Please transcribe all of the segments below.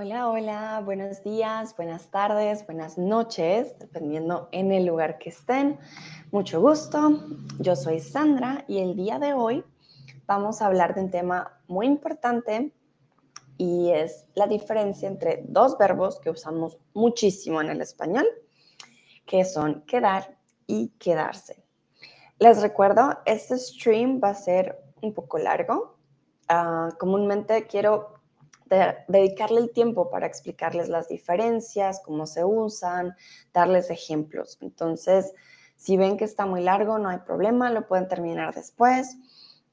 Hola, hola, buenos días, buenas tardes, buenas noches, dependiendo en el lugar que estén. Mucho gusto, yo soy Sandra y el día de hoy vamos a hablar de un tema muy importante y es la diferencia entre dos verbos que usamos muchísimo en el español, que son quedar y quedarse. Les recuerdo, este stream va a ser un poco largo. Ah, comúnmente quiero dedicarle el tiempo para explicarles las diferencias, cómo se usan, darles ejemplos. Entonces, si ven que está muy largo, no hay problema, lo pueden terminar después.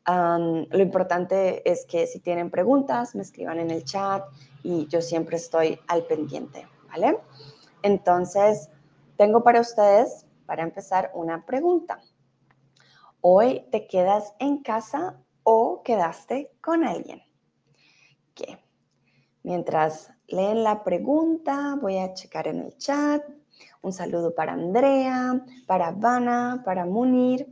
lo importante es que si tienen preguntas, me escriban en el chat y yo siempre estoy al pendiente, ¿vale? Entonces, tengo para ustedes, para empezar, una pregunta. ¿Hoy te quedas en casa o quedaste con alguien? Mientras leen la pregunta, voy a checar en el chat. Un saludo para Andrea, para Vanna, para Munir.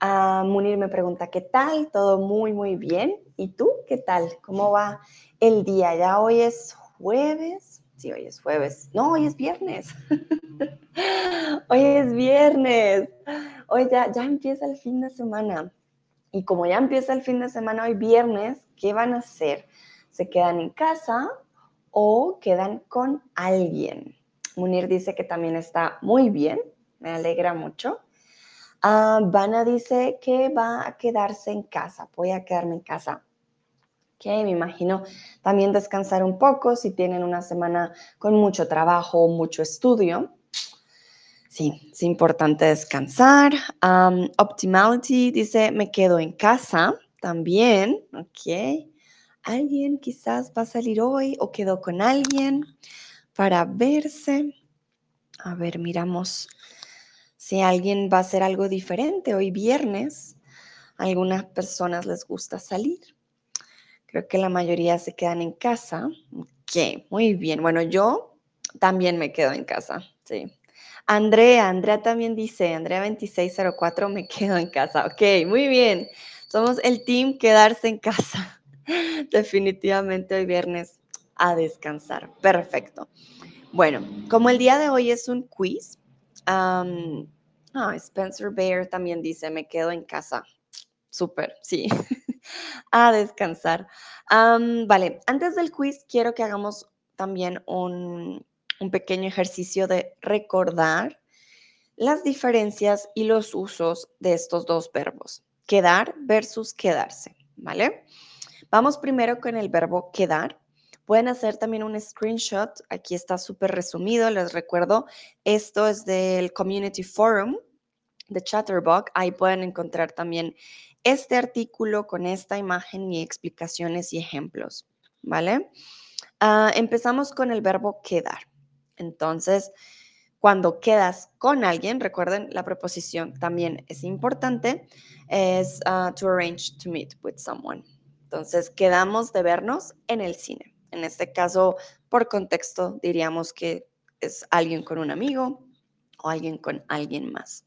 Ah, Munir me pregunta, ¿qué tal? Todo muy, muy bien. ¿Y tú qué tal? ¿Cómo va el día? Ya hoy es jueves. Sí, hoy es jueves. No, hoy es viernes. hoy es viernes. Hoy ya, ya empieza el fin de semana. Y como ya empieza el fin de semana, hoy viernes, ¿qué van a hacer? Se quedan en casa o quedan con alguien. Munir dice que también está muy bien, me alegra mucho. Uh, dice que va a quedarse en casa, voy a quedarme en casa. Ok, me imagino también descansar un poco si tienen una semana con mucho trabajo o mucho estudio. Sí, es importante descansar. Um, Optimality dice, me quedo en casa también. Ok alguien quizás va a salir hoy o quedó con alguien para verse. A ver, miramos si alguien va a hacer algo diferente hoy viernes. Algunas personas les gusta salir. Creo que la mayoría se quedan en casa. Ok, muy bien. Bueno, yo también me quedo en casa. Sí. Andrea, Andrea también dice, Andrea 2604, me quedo en casa. Ok, muy bien. Somos el team quedarse en casa. Definitivamente hoy viernes a descansar. Perfecto. Bueno, como el día de hoy es un quiz, ah, Spencer Bear también dice, me quedo en casa. Súper, sí. a descansar. vale, antes del quiz quiero que hagamos también un, un pequeño ejercicio de recordar las diferencias y los usos de estos dos verbos, quedar versus quedarse, ¿vale? Vamos primero con el verbo quedar. Pueden hacer también un screenshot. Aquí está súper resumido. Les recuerdo, esto es del Community Forum de Chatterbox. Ahí pueden encontrar también este artículo con esta imagen y explicaciones y ejemplos. ¿Vale? Ah, empezamos con el verbo quedar. Entonces, cuando quedas con alguien, recuerden, la preposición también es importante, es ah, to arrange to meet with someone. Entonces, quedamos de vernos en el cine. En este caso, por contexto, diríamos que es alguien con un amigo o alguien con alguien más.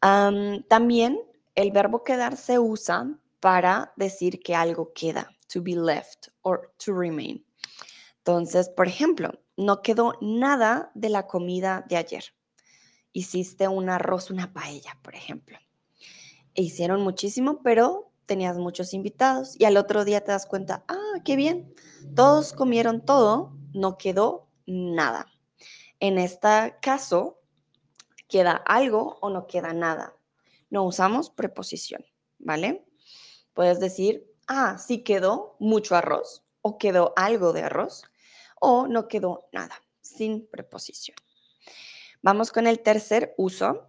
también el verbo quedar se usa para decir que algo queda, to be left or to remain. Entonces, por ejemplo, no quedó nada de la comida de ayer. Hiciste un arroz, una paella, por ejemplo. E hicieron muchísimo, pero tenías muchos invitados y al otro día te das cuenta, ah, qué bien, todos comieron todo, no quedó nada. En este caso, queda algo o no queda nada. No usamos preposición, ¿vale? Puedes decir, ah, sí quedó mucho arroz o quedó algo de arroz o no quedó nada, sin preposición. Vamos con el tercer uso.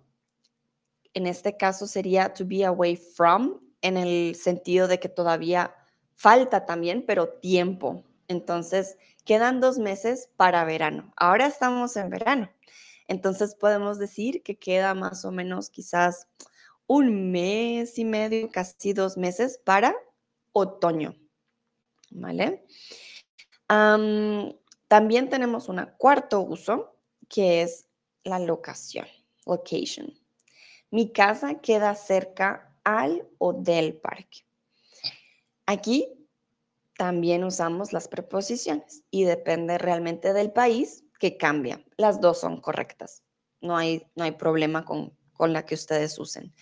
En este caso sería to be away from en el sentido de que todavía falta también, pero tiempo. Entonces, quedan dos meses para verano. Ahora estamos en verano. Entonces, podemos decir que queda más o menos quizás un mes y medio, casi dos meses para otoño. ¿Vale? también tenemos un cuarto uso, que es la locación, location. Mi casa queda cerca al o del parque. Aquí también usamos las preposiciones y depende realmente del país que cambia. Las dos son correctas. No hay, no hay problema con, con la que ustedes usen.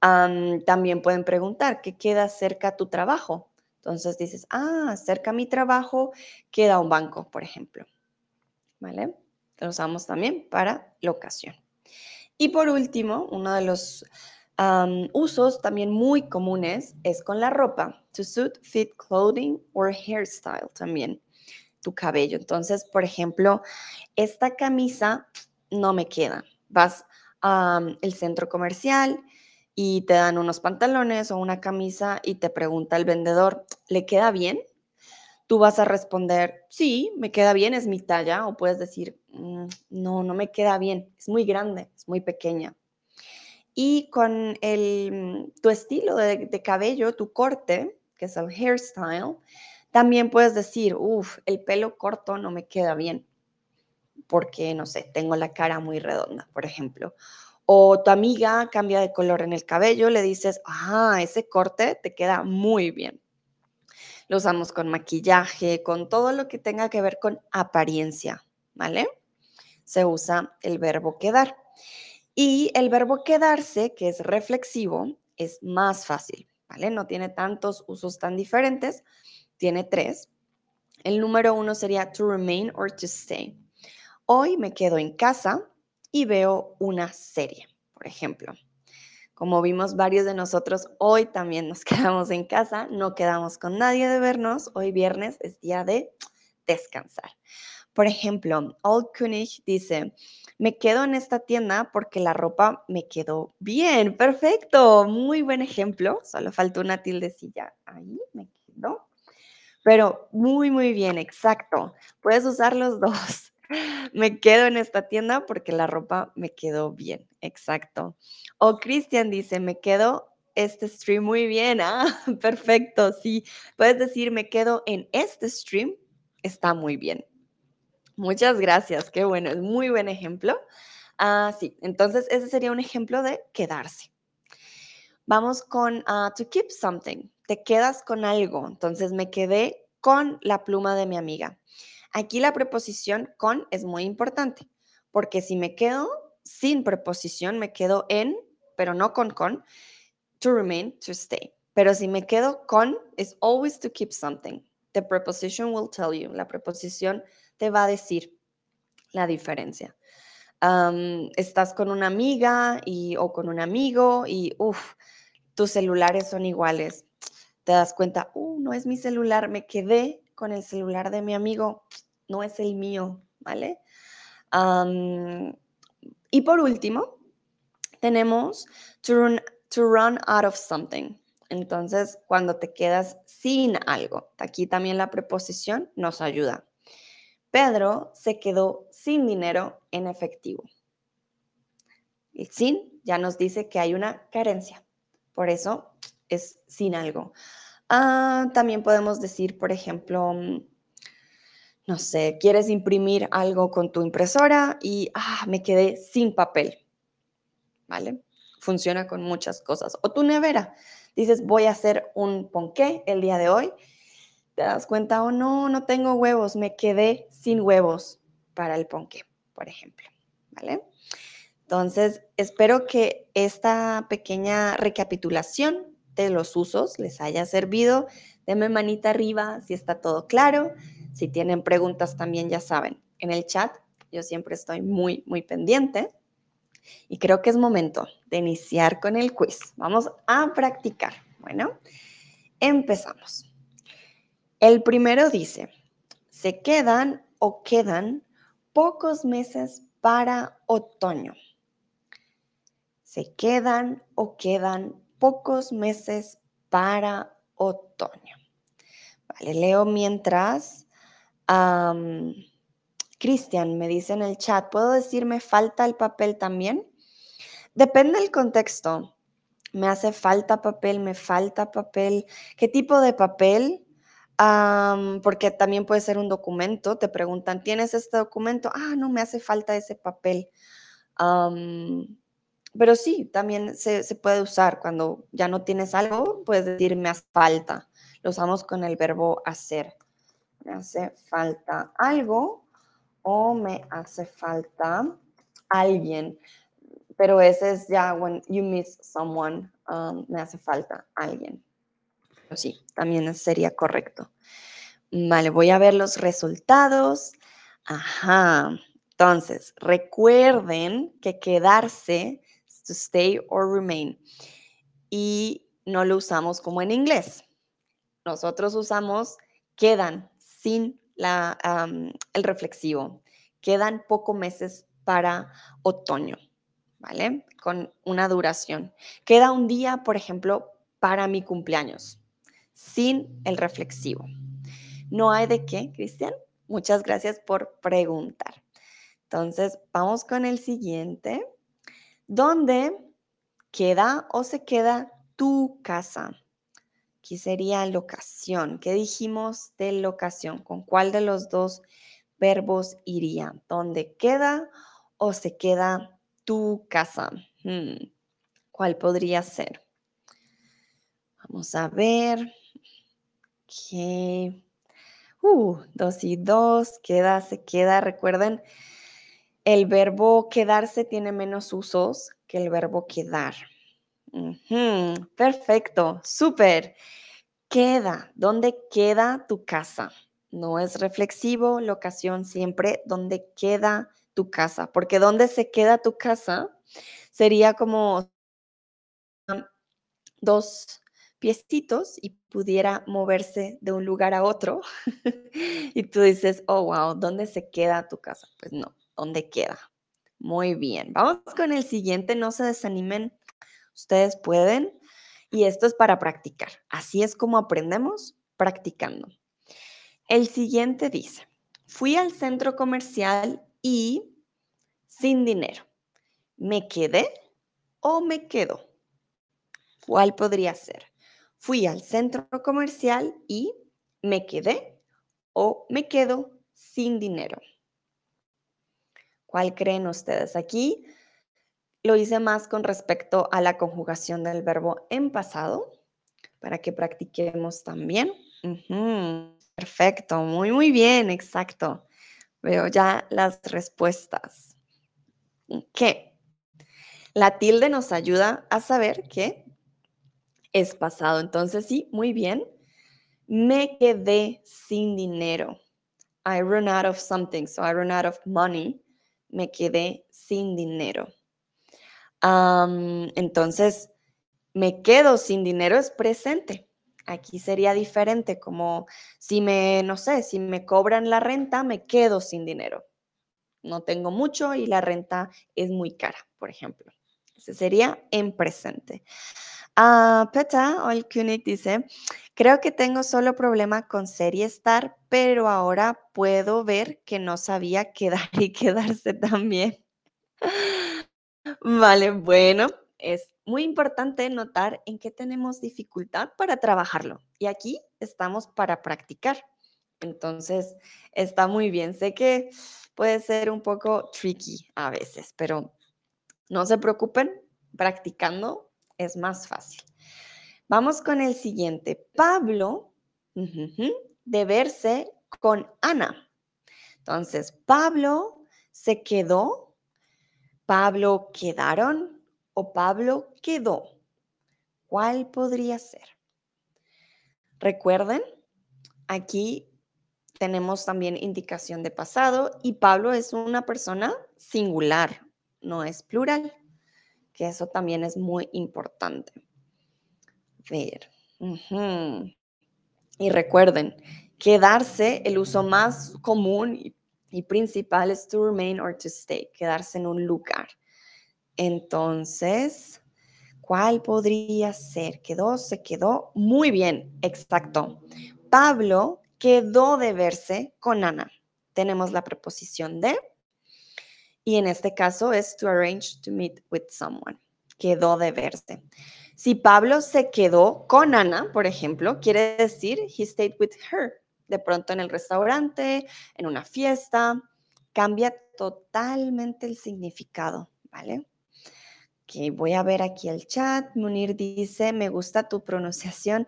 también pueden preguntar, ¿qué queda cerca a tu trabajo? Entonces dices, ah, cerca a mi trabajo queda un banco, por ejemplo. ¿Vale? Lo usamos también para locación. Y por último, uno de los usos también muy comunes es con la ropa. To suit, fit clothing or hairstyle también. Tu cabello. Entonces, por ejemplo, esta camisa no me queda. Vas al centro comercial y te dan unos pantalones o una camisa y te pregunta el vendedor, ¿le queda bien? Tú vas a responder, sí, me queda bien, es mi talla, o puedes decir, mm, no, no me queda bien, es muy grande, es muy pequeña. Y con el, tu estilo de, de cabello, tu corte, que es el hairstyle, también puedes decir, uff, el pelo corto no me queda bien, porque, no sé, tengo la cara muy redonda, por ejemplo. O tu amiga cambia de color en el cabello, le dices, ah, ese corte te queda muy bien. Lo usamos con maquillaje, con todo lo que tenga que ver con apariencia, ¿vale? Se usa el verbo quedar. Y el verbo quedarse, que es reflexivo, es más fácil, ¿vale? No tiene tantos usos tan diferentes, tiene tres. El número uno sería to remain or to stay. Hoy me quedo en casa, y veo una serie, por ejemplo. Como vimos varios de nosotros, hoy también nos quedamos en casa, no quedamos con nadie de vernos. Hoy viernes es día de descansar. Por ejemplo, Old König dice, me quedo en esta tienda porque la ropa me quedó bien. Perfecto, muy buen ejemplo. Solo faltó una tildecilla. Ahí me quedo. Pero muy, muy bien, exacto. Puedes usar los dos. Me quedo en esta tienda porque la ropa me quedó bien, exacto. O Cristian dice, me quedo este stream muy bien. Ah, perfecto, sí. Puedes decir, me quedo en este stream, está muy bien. Muchas gracias, qué bueno, es muy buen ejemplo. Ah, sí, entonces ese sería un ejemplo de quedarse. Vamos con uh, to keep something. Te quedas con algo. Entonces me quedé con la pluma de mi amiga. Aquí la preposición con es muy importante, porque si me quedo sin preposición, me quedo en, pero no con con, to remain, to stay. Pero si me quedo con, es always to keep something. The preposition will tell you. La preposición te va a decir la diferencia. estás con una amiga y, o con un amigo y, uff, tus celulares son iguales. Te das cuenta, uh, no es mi celular, me quedé con el celular de mi amigo, no es el mío, ¿vale? y por último, tenemos to run, to run out of something. Entonces, cuando te quedas sin algo, aquí también la preposición nos ayuda. Pedro se quedó sin dinero en efectivo. Y sin ya nos dice que hay una carencia. Por eso es sin algo. Ah, también podemos decir, por ejemplo, mm, no sé, quieres imprimir algo con tu impresora y ah, me quedé sin papel. ¿Vale? Funciona con muchas cosas. O tu nevera. Dices, voy a hacer un ponqué el día de hoy. Te das cuenta, oh no, no tengo huevos, me quedé sin huevos para el ponqué, por ejemplo. ¿Vale? Entonces, espero que esta pequeña recapitulación de los usos les haya servido. Denme manita arriba si está todo claro. Si tienen preguntas también ya saben, en el chat yo siempre estoy muy, muy pendiente. Y creo que es momento de iniciar con el quiz. Vamos a practicar. Bueno, empezamos. El primero dice, se quedan o quedan pocos meses para otoño. Se quedan o quedan pocos meses para otoño. Vale, leo mientras. Cristian me dice en el chat, ¿puedo decir me falta el papel también? Depende del contexto. Me hace falta papel, me falta papel. ¿Qué tipo de papel? Porque también puede ser un documento. Te preguntan, ¿tienes este documento? Ah, no, me hace falta ese papel. pero sí, también se, puede usar cuando ya no tienes algo, puedes decir me hace falta. lo usamos con el verbo hacer. Me hace falta algo o me hace falta alguien. Pero ese es ya when you miss someone, me hace falta alguien. Sí, también sería correcto. Vale, voy a ver los resultados. Ajá. Entonces, recuerden que quedarse, to stay or remain, y no lo usamos como en inglés. Nosotros usamos quedan sin la, el reflexivo. Quedan pocos meses para otoño, ¿vale? Con una duración. Queda un día, por ejemplo, para mi cumpleaños, sin el reflexivo. No hay de qué, Cristian. Muchas gracias por preguntar. Entonces, vamos con el siguiente. ¿Dónde queda o se queda tu casa? Aquí sería locación. ¿Qué dijimos de locación? ¿Con cuál de los dos verbos iría? ¿Dónde queda o se queda tu casa? Hmm, ¿Cuál podría ser? Vamos a ver. ¿Qué? Uh, dos y dos, queda, se queda. Recuerden, el verbo quedarse tiene menos usos que el verbo quedar. perfecto, súper. Queda, ¿dónde queda tu casa? No es reflexivo, locación siempre, ¿dónde queda tu casa? Porque ¿dónde se queda tu casa? Sería como dos piecitos y pudiera moverse de un lugar a otro. y tú dices, oh, wow, ¿dónde se queda tu casa? Pues no, ¿dónde queda? Muy bien, vamos con el siguiente, no se desanimen, ustedes pueden. Y esto es para practicar. Así es como aprendemos practicando. El siguiente dice, fui al centro comercial y sin dinero. ¿Me quedé o me quedo? ¿Cuál podría ser? Fui al centro comercial y me quedé o me quedo sin dinero. ¿Cuál creen ustedes? Aquí lo hice más con respecto a la conjugación del verbo en pasado, para que practiquemos también. Perfecto, muy, muy bien, exacto. Veo ya las respuestas. ¿Qué? La tilde nos ayuda a saber que es pasado. Entonces, sí, muy bien. Me quedé sin dinero. I run out of something, so I run out of money. Me quedé sin dinero entonces, me quedo sin dinero es presente. Aquí sería diferente, como si me, no sé, si me cobran la renta, me quedo sin dinero. No tengo mucho y la renta es muy cara, por ejemplo. Ese sería en presente. Uh, Peta Olkunik dice, creo que tengo solo problema con ser y estar, pero ahora puedo ver que no sabía quedar y quedarse también. Vale, bueno, es muy importante notar en qué tenemos dificultad para trabajarlo. Y aquí estamos para practicar. Entonces, está muy bien. Sé que puede ser un poco tricky a veces, pero no se preocupen, practicando es más fácil. Vamos con el siguiente. Pablo de verse con Ana. Entonces, Pablo se quedó Pablo quedaron o Pablo quedó. ¿Cuál podría ser? Recuerden, aquí tenemos también indicación de pasado y Pablo es una persona singular, no es plural, que eso también es muy importante. Ver. Y recuerden, quedarse, el uso más común y y principal es to remain or to stay, quedarse en un lugar. Entonces, ¿cuál podría ser? Quedó, se quedó. Muy bien, exacto. Pablo quedó de verse con Ana. Tenemos la preposición de y en este caso es to arrange to meet with someone. Quedó de verse. Si Pablo se quedó con Ana, por ejemplo, quiere decir he stayed with her de pronto en el restaurante, en una fiesta, cambia totalmente el significado, ¿vale? Que voy a ver aquí el chat. Munir dice, me gusta tu pronunciación,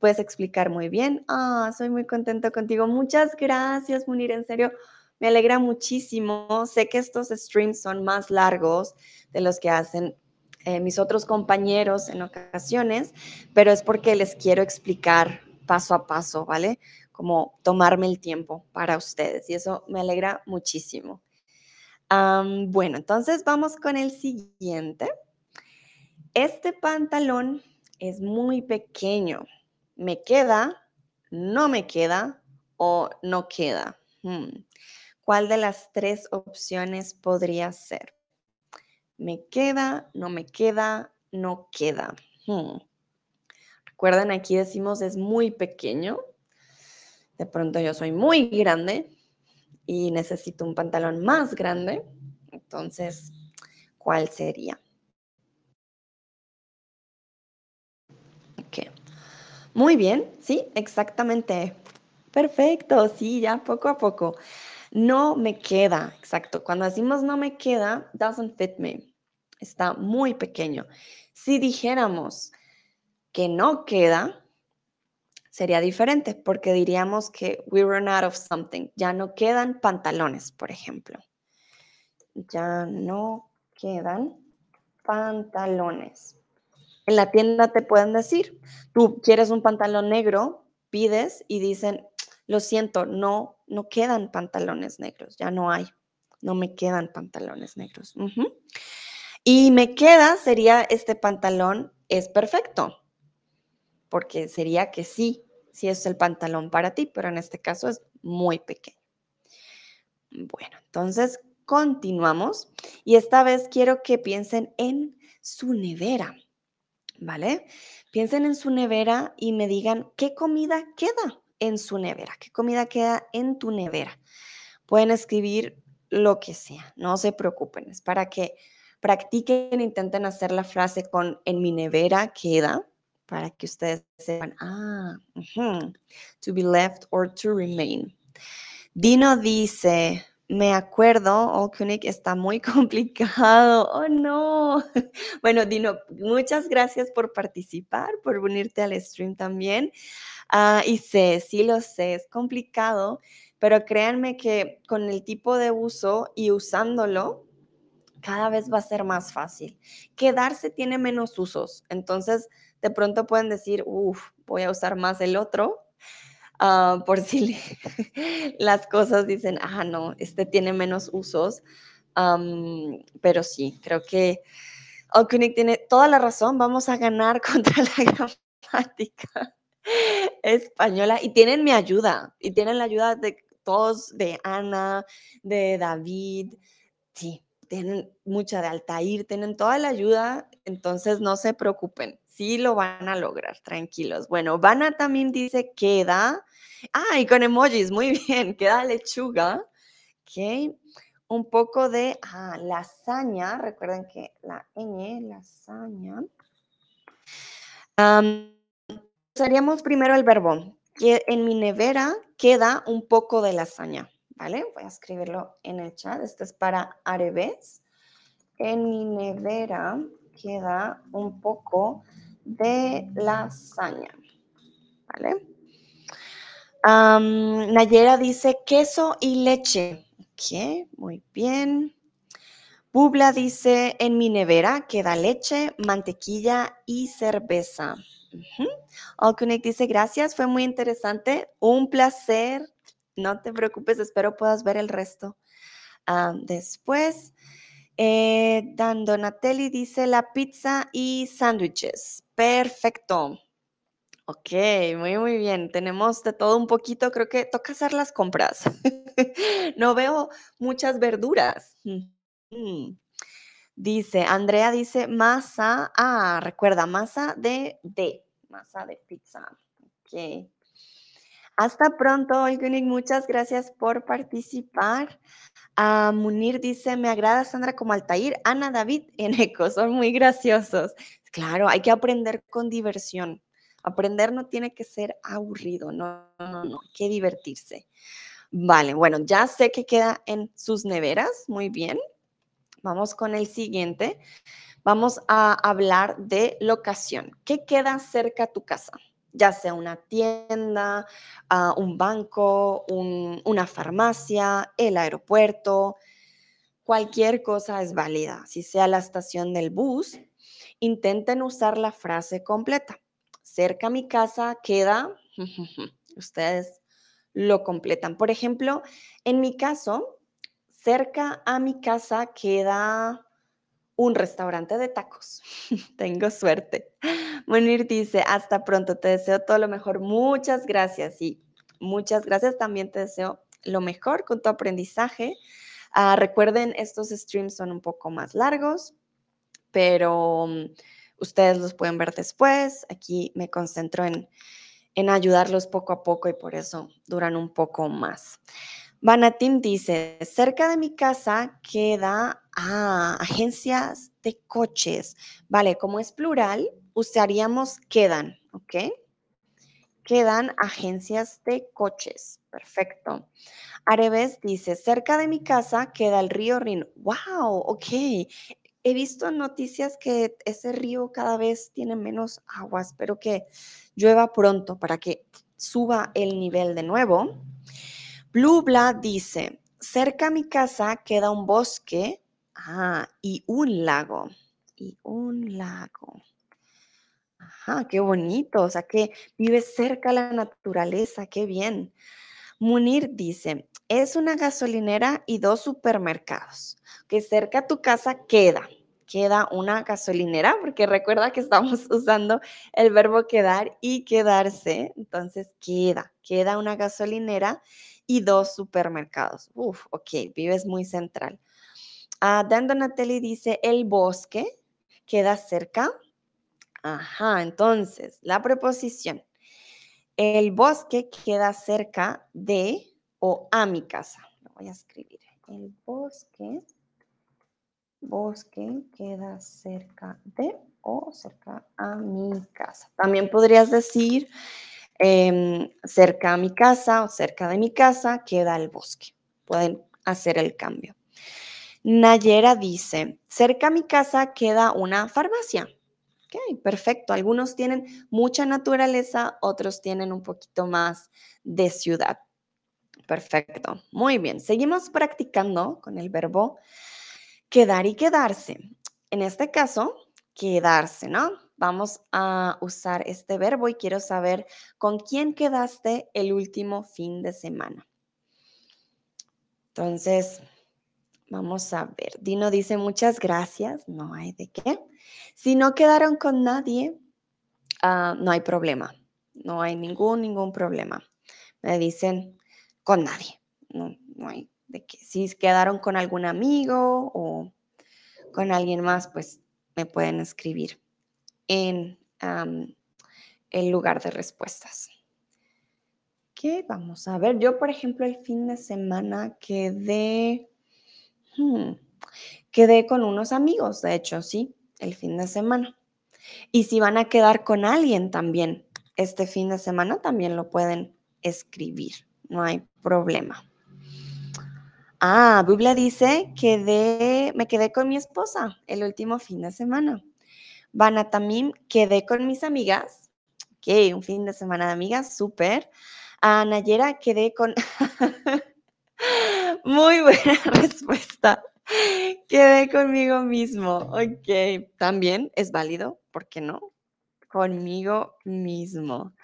puedes explicar muy bien. Ah, soy muy contento contigo. Muchas gracias, Munir. En serio, me alegra muchísimo. Sé que estos streams son más largos de los que hacen eh, mis otros compañeros en ocasiones, pero es porque les quiero explicar paso a paso, ¿vale? Como tomarme el tiempo para ustedes y eso me alegra muchísimo. bueno, entonces vamos con el siguiente. Este pantalón es muy pequeño. ¿Me queda? ¿No me queda? ¿O no queda? Hmm. ¿Cuál de las tres opciones podría ser? ¿Me queda? ¿No me queda? ¿No queda? Hmm. Recuerden, aquí decimos es muy pequeño. De pronto yo soy muy grande y necesito un pantalón más grande. Entonces, ¿cuál sería? Ok. Muy bien, sí, exactamente. Perfecto, sí, ya poco a poco. No me queda, exacto. Cuando decimos no me queda, doesn't fit me. Está muy pequeño. Si dijéramos que no queda, sería diferente porque diríamos que we run out of something. Ya no quedan pantalones, por ejemplo. Ya no quedan pantalones. En la tienda te pueden decir, tú quieres un pantalón negro, pides y dicen, lo siento, no, no quedan pantalones negros, ya no hay, no me quedan pantalones negros. Y me queda sería este pantalón es perfecto, porque sería que sí, sí es el pantalón para ti, pero en este caso es muy pequeño. Bueno, entonces continuamos y esta vez quiero que piensen en su nevera, ¿vale? Piensen en su nevera y me digan qué comida queda en su nevera? ¿Qué comida queda en tu nevera? Pueden escribir lo que sea, no se preocupen, es para que practiquen, intenten hacer la frase con en mi nevera queda, para que ustedes sepan, ah, to be left or to remain. Dino dice, me acuerdo, oh, está muy complicado. Oh, no. Bueno, Dino, muchas gracias por participar, por unirte al stream también. Ah, y sé, sí lo sé, es complicado, pero créanme que con el tipo de uso y usándolo, cada vez va a ser más fácil. Quedarse tiene menos usos, entonces de pronto pueden decir, uff, voy a usar más el otro, ah, por si las cosas dicen, ah, no, este tiene menos usos, pero sí, creo que Okunik tiene toda la razón, vamos a ganar contra la gramática española y tienen mi ayuda y tienen la ayuda de todos, de Ana, de David, sí, tienen mucha de Altair, tienen toda la ayuda, entonces no se preocupen, sí lo van a lograr, tranquilos. Bueno, Vana también dice queda, ah, y con emojis, muy bien, queda lechuga, ok, un poco de ah, lasaña, recuerden que la ñ, lasaña. Usaríamos primero el verbo. En mi nevera queda un poco de lasaña, ¿vale? Voy a escribirlo en el chat. Esto es para Areves. En mi nevera queda un poco de lasaña, ¿vale? Nayera dice queso y leche. Ok, muy bien. Bubla dice, en mi nevera queda leche, mantequilla y cerveza. Uh dice, gracias, fue muy interesante, un placer. No te preocupes, espero puedas ver el resto ah, después. Eh, Donatelli dice la pizza y sándwiches. Perfecto. Ok, muy, muy bien. Tenemos de todo un poquito. Creo que toca hacer las compras. no veo muchas verduras. Dice, Andrea dice masa. Ah, recuerda, masa de D masa de pizza. Ok. Hasta pronto, Igunig. Muchas gracias por participar. Ah, Munir dice, me agrada Sandra como Altair, Ana David en Eco, son muy graciosos. Claro, hay que aprender con diversión. Aprender no tiene que ser aburrido, no, no, no, hay que divertirse. Vale, bueno, ya sé que queda en sus neveras, muy bien. Vamos con el siguiente vamos a hablar de locación. ¿Qué queda cerca a tu casa? ya sea una tienda, ah, un banco, una farmacia, el aeropuerto, cualquier cosa es válida. Si sea la estación del bus, intenten usar la frase completa. Cerca a mi casa queda, ustedes lo completan. Por ejemplo, en mi caso, cerca a mi casa queda un restaurante de tacos. Tengo suerte. Monir dice, hasta pronto, te deseo todo lo mejor. Muchas gracias y muchas gracias. También te deseo lo mejor con tu aprendizaje. Ah, recuerden, estos streams son un poco más largos, pero mm, ustedes los pueden ver después. Aquí me concentro en, en ayudarlos poco a poco y por eso duran un poco más. Vanatim dice, cerca de mi casa queda ah, agencias de coches. Vale, como es plural, usaríamos quedan, ¿ok? Quedan agencias de coches. Perfecto. Areves dice, cerca de mi casa queda el río Rin. ¡Wow! Ok. He visto noticias que ese río cada vez tiene menos agua. Espero que llueva pronto para que suba el nivel de nuevo. Blubla dice, cerca a mi casa queda un bosque ah, y un lago. Y un lago. Ajá, qué bonito. O sea, que vive cerca a la naturaleza. Qué bien. Munir dice, es una gasolinera y dos supermercados. Que cerca a tu casa queda. Queda una gasolinera, porque recuerda que estamos usando el verbo quedar y quedarse. Entonces, queda, queda una gasolinera y dos supermercados. Uf, ok, vives muy central. Uh, Dan dice, el bosque queda cerca. Ajá, entonces, la preposición. El bosque queda cerca de o a mi casa. Lo voy a escribir. El bosque, bosque queda cerca de o cerca a mi casa. También podrías decir, Em, cerca a mi casa o cerca de mi casa queda el bosque. Pueden hacer el cambio. Nayera dice, cerca a mi casa queda una farmacia. Ok, perfecto. Algunos tienen mucha naturaleza, otros tienen un poquito más de ciudad. Perfecto. Muy bien. Seguimos practicando con el verbo quedar y quedarse. En este caso, quedarse, ¿no? Vamos a usar este verbo y quiero saber con quién quedaste el último fin de semana. Entonces, vamos a ver. Dino dice muchas gracias, no hay de qué. Si no quedaron con nadie, ah, no hay problema, no hay ningún, ningún problema. Me dicen con nadie, no, no hay de qué. Si quedaron con algún amigo o con alguien más, pues me pueden escribir en el lugar de respuestas. ¿Qué vamos a ver? Yo, por ejemplo, el fin de semana quedé, hmm, quedé con unos amigos, de hecho, sí, el fin de semana. Y si van a quedar con alguien también este fin de semana, también lo pueden escribir, no hay problema. Ah, Biblia dice que me quedé con mi esposa el último fin de semana. Banatamim, quedé con mis amigas. Ok, un fin de semana de amigas, súper. A Nayera, quedé con... Muy buena respuesta. Quedé conmigo mismo. Ok, también es válido, ¿por qué no? Conmigo mismo.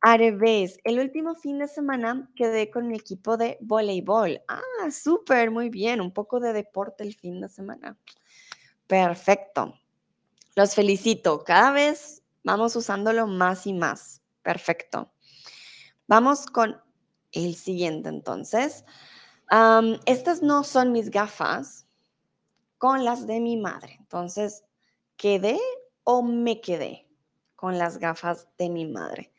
Areves, el último fin de semana quedé con mi equipo de voleibol. Ah, súper, muy bien. Un poco de deporte el fin de semana. Perfecto. Los felicito. Cada vez vamos usándolo más y más. Perfecto. Vamos con el siguiente entonces. estas no son mis gafas con las de mi madre. Entonces, ¿quedé o me quedé con las gafas de mi madre?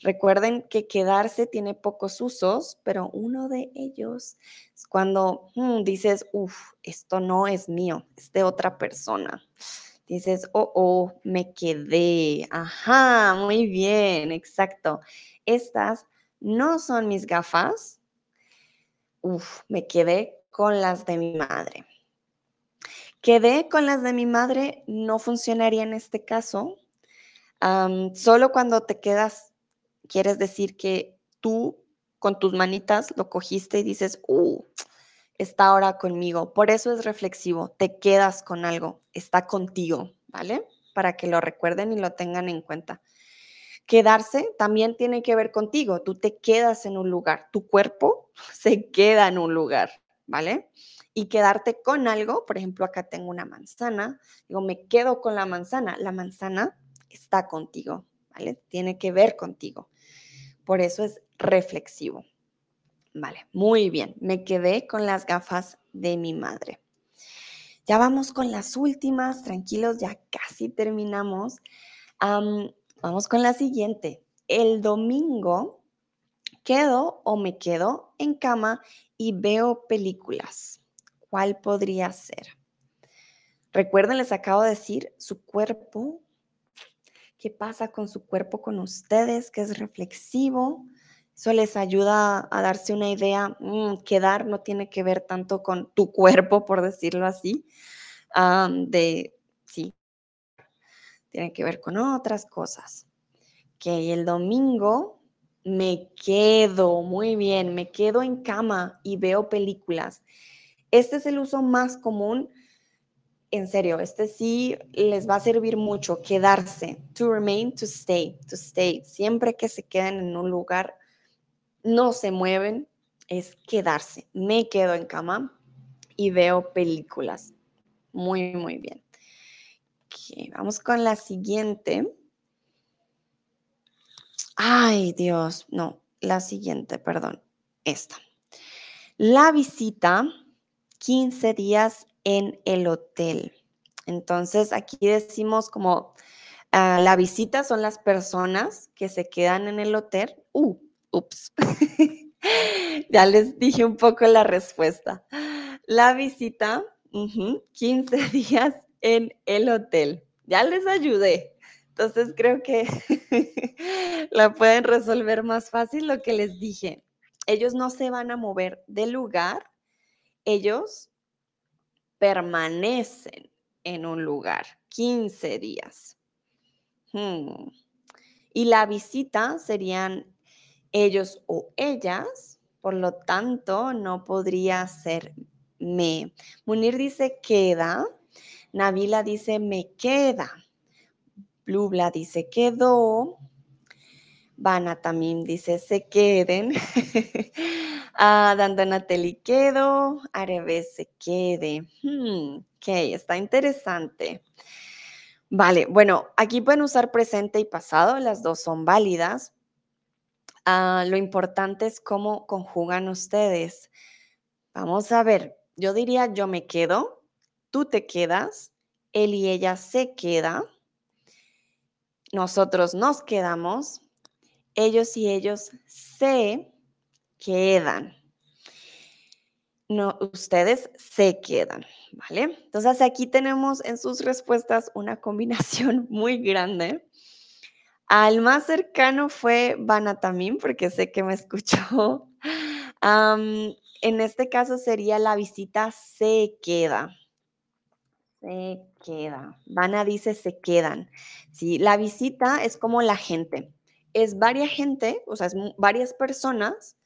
Recuerden que quedarse tiene pocos usos, pero uno de ellos es cuando mm, dices, uff, esto no es mío, es de otra persona. Dices, oh, oh, me quedé. Ajá, muy bien, exacto. Estas no son mis gafas. Uf, me quedé con las de mi madre. Quedé con las de mi madre no funcionaría en este caso. solo cuando te quedas, quieres decir que tú con tus manitas lo cogiste y dices, uh, está ahora conmigo. Por eso es reflexivo, te quedas con algo, está contigo, ¿vale? Para que lo recuerden y lo tengan en cuenta. Quedarse también tiene que ver contigo, tú te quedas en un lugar, tu cuerpo se queda en un lugar, ¿vale? Y quedarte con algo, por ejemplo, acá tengo una manzana, digo, me quedo con la manzana, la manzana está contigo, ¿vale? Tiene que ver contigo. Por eso es reflexivo. Vale, muy bien. Me quedé con las gafas de mi madre. Ya vamos con las últimas, tranquilos, ya casi terminamos. vamos con la siguiente. El domingo quedo o me quedo en cama y veo películas. ¿Cuál podría ser? Recuerden, les acabo de decir, su cuerpo, qué pasa con su cuerpo con ustedes, que es reflexivo, eso les ayuda a darse una idea, mm, quedar no tiene que ver tanto con tu cuerpo, por decirlo así, de, sí, tiene que ver con otras cosas. Que el domingo me quedo, muy bien, me quedo en cama y veo películas. Este es el uso más común. En serio, este sí les va a servir mucho, quedarse, to remain, to stay, to stay. Siempre que se queden en un lugar no se mueven, es quedarse. Me quedo en cama y veo películas. Muy, muy bien. vamos con la siguiente. Ay, Dios, no, la siguiente, perdón, esta. La visita, 15 días en el hotel. Entonces, aquí decimos como ah, la visita son las personas que se quedan en el hotel. Uh, Ups. ya les dije un poco la respuesta. La visita, 15 días en el hotel. Ya les ayudé. Entonces creo que la pueden resolver más fácil lo que les dije. Ellos no se van a mover del lugar, ellos permanecen en un lugar 15 días. Hmm. Y la visita serían ellos o ellas, por lo tanto, no podría ser me. Munir dice queda, Navila dice me queda, Blubla dice quedó, Vana también dice se queden, ah, Dandanateli quedo, Arebe se quede. Hmm, ok, está interesante. Vale, bueno, aquí pueden usar presente y pasado, las dos son válidas, Ah, lo importante es cómo conjugan ustedes. Vamos a ver, yo diría yo me quedo, tú te quedas, él y ella se queda, nosotros nos quedamos, ellos y ellos se quedan. No, ustedes se quedan, ¿vale? Entonces aquí tenemos en sus respuestas una combinación muy grande al más cercano fue Banatamín, porque sé que me escuchó. en este caso sería la visita se queda. Se queda. Vana dice se quedan. Sí, la visita es como la gente. Es varias gente, o sea, es varias personas,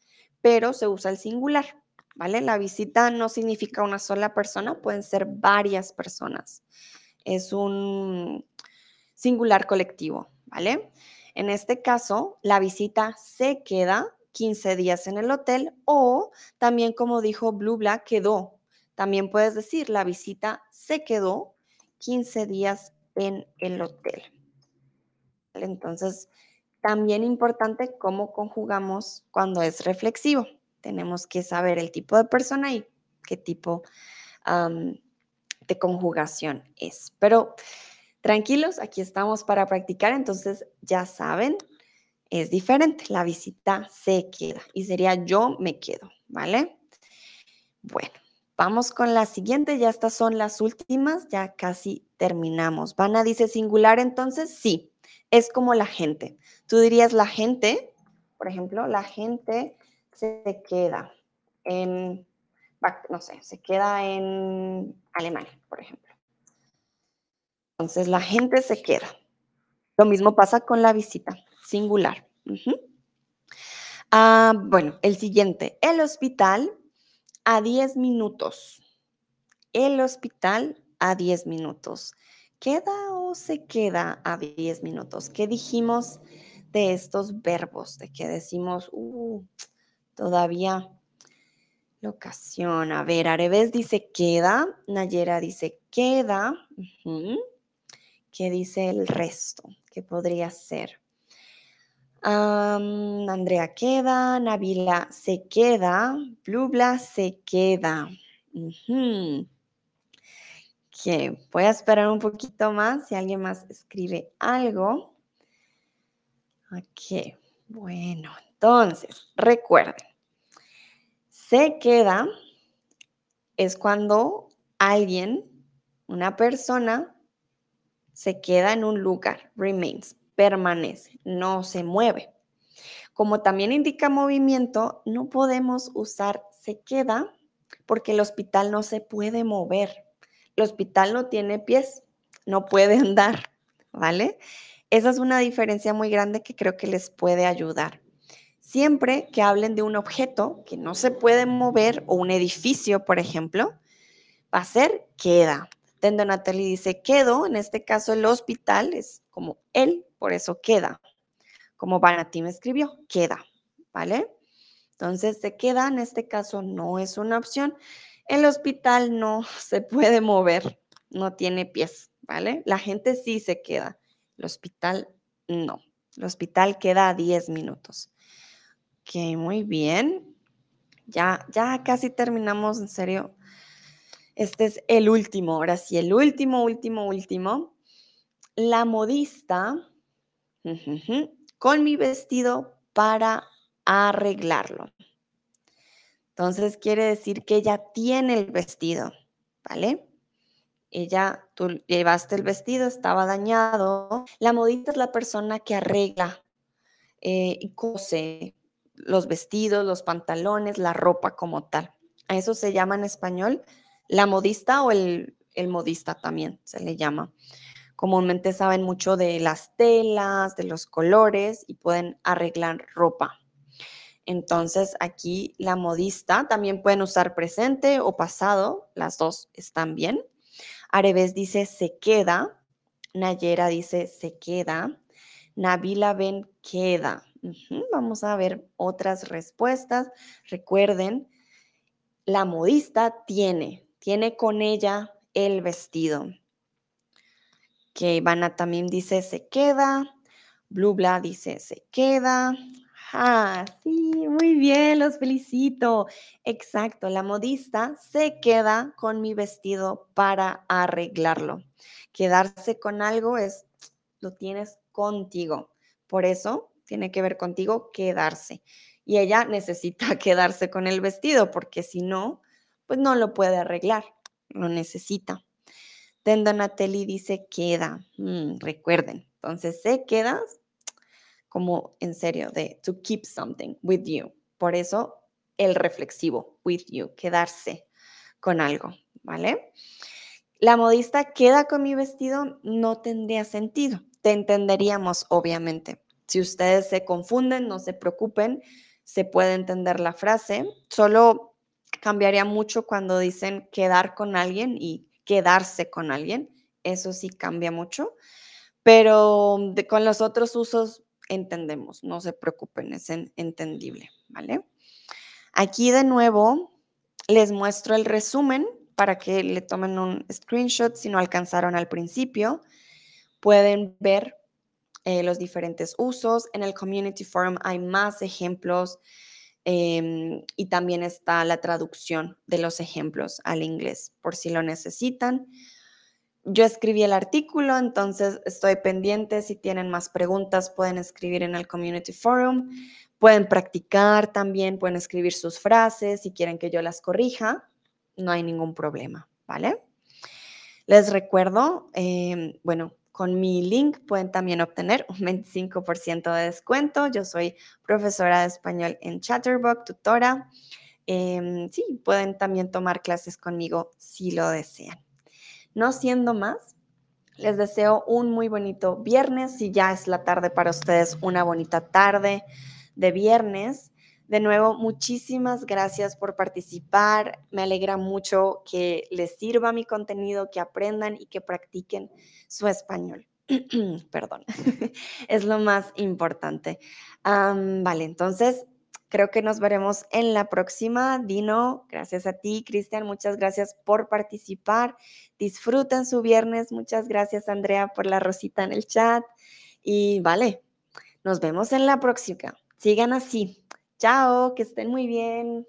pero se usa el singular, ¿vale? La visita no significa una sola persona, pueden ser varias personas. Es un singular colectivo. ¿Vale? En este caso, la visita se queda 15 días en el hotel o también como dijo Blue Black, quedó. También puedes decir, la visita se quedó 15 días en el hotel. Entonces, también importante cómo conjugamos cuando es reflexivo. Tenemos que saber el tipo de persona y qué tipo de conjugación es. Pero Tranquilos, aquí estamos para practicar, entonces ya saben, es diferente. La visita se queda y sería yo me quedo, ¿vale? Bueno, vamos con la siguiente, ya estas son las últimas, ya casi terminamos. ¿Van a dice singular entonces? Sí, es como la gente. Tú dirías la gente, por ejemplo, la gente se queda en, no sé, se queda en Alemania, por ejemplo. Entonces la gente se queda. Lo mismo pasa con la visita, singular. Ah, bueno, el siguiente, el hospital a 10 minutos. El hospital a 10 minutos. ¿Queda o se queda a 10 minutos? ¿Qué dijimos de estos verbos? De que decimos, uh, todavía locación. A ver, Areves dice queda, Nayera dice queda. ¿Qué dice el resto? ¿Qué podría ser? Andrea queda, Navila se queda, Blubla se queda. Voy a esperar un poquito más si alguien más escribe algo. Ok, bueno, entonces recuerden, se queda es cuando alguien, una persona, se queda en un lugar, remains, permanece, no se mueve. Como también indica movimiento, no podemos usar se queda porque el hospital no se puede mover. El hospital no tiene pies, no puede andar, ¿vale? Esa es una diferencia muy grande que creo que les puede ayudar. Siempre que hablen de un objeto que no se puede mover o un edificio, por ejemplo, va a ser queda. Tendo Natalie dice quedo, en este caso el hospital es como él, por eso queda. Como Vanati me escribió, queda, ¿vale? Entonces se queda, en este caso no es una opción. El hospital no se puede mover, no tiene pies, ¿vale? La gente sí se queda, el hospital no. El hospital queda a 10 minutos. Ok, muy bien. Ya, ya casi terminamos, en serio. Este es el último, ahora sí, el último, último, último. La modista con mi vestido para arreglarlo. Entonces quiere decir que ella tiene el vestido, ¿vale? Ella, tú llevaste el vestido, estaba dañado. La modista es la persona que arregla eh, y cose los vestidos, los pantalones, la ropa como tal. A eso se llama en español la modista o el, modista también se le llama. Comúnmente saben mucho de las telas, de los colores y pueden arreglar ropa. Entonces aquí la modista también pueden usar presente o pasado, las dos están bien. Areves dice se queda, Nayera dice se queda, Nabila ven queda. Vamos a ver otras respuestas. Recuerden, la modista tiene, tiene con ella el vestido. Que Ivana también dice se queda. Blubla dice se queda. Ah, sí, muy bien, los felicito. Exacto, la modista se queda con mi vestido para arreglarlo. Quedarse con algo es, lo tienes contigo. Por eso tiene que ver contigo quedarse. Y ella necesita quedarse con el vestido porque si no, pues no lo puede arreglar, lo necesita. Tendo Natalie dice queda. Mm, recuerden, entonces se queda como en serio, de to keep something with you. Por eso el reflexivo, with you, quedarse con algo, ¿vale? La modista queda con mi vestido no tendría sentido. Te entenderíamos, obviamente. Si ustedes se confunden, no se preocupen, se puede entender la frase. Solo cambiaría mucho cuando dicen quedar con alguien y quedarse con alguien. Eso sí cambia mucho. Pero con los otros usos entendemos, no se preocupen, es entendible, ¿vale? Aquí de nuevo les muestro el resumen para que le tomen un screenshot si no alcanzaron al principio. Pueden ver eh, los diferentes usos. En el Community Forum hay más ejemplos em, y también está la traducción de los ejemplos al inglés por si lo necesitan yo escribí el artículo, entonces estoy pendiente. Si tienen más preguntas, pueden escribir en el Community Forum. Pueden practicar también, pueden escribir sus frases si quieren que yo las corrija. No hay ningún problema, ¿vale? Les recuerdo, em, bueno, con mi link pueden también obtener un 25% de descuento. Yo soy profesora de español en Chatterbox, tutora. Em, sí, pueden también tomar clases conmigo si lo desean. No siendo más, Les deseo un muy bonito viernes. Si ya es la tarde para ustedes, una bonita tarde de viernes. De nuevo, muchísimas gracias por participar. Me alegra mucho que les sirva mi contenido, que aprendan y que practiquen su español. Perdón, es lo más importante. vale, entonces creo que nos veremos en la próxima. Dino, gracias a ti, Cristian, muchas gracias por participar. Disfruten su viernes. Muchas gracias, Andrea, por la rosita en el chat. Y vale, nos vemos en la próxima. Sigan así. Chao, que estén muy bien.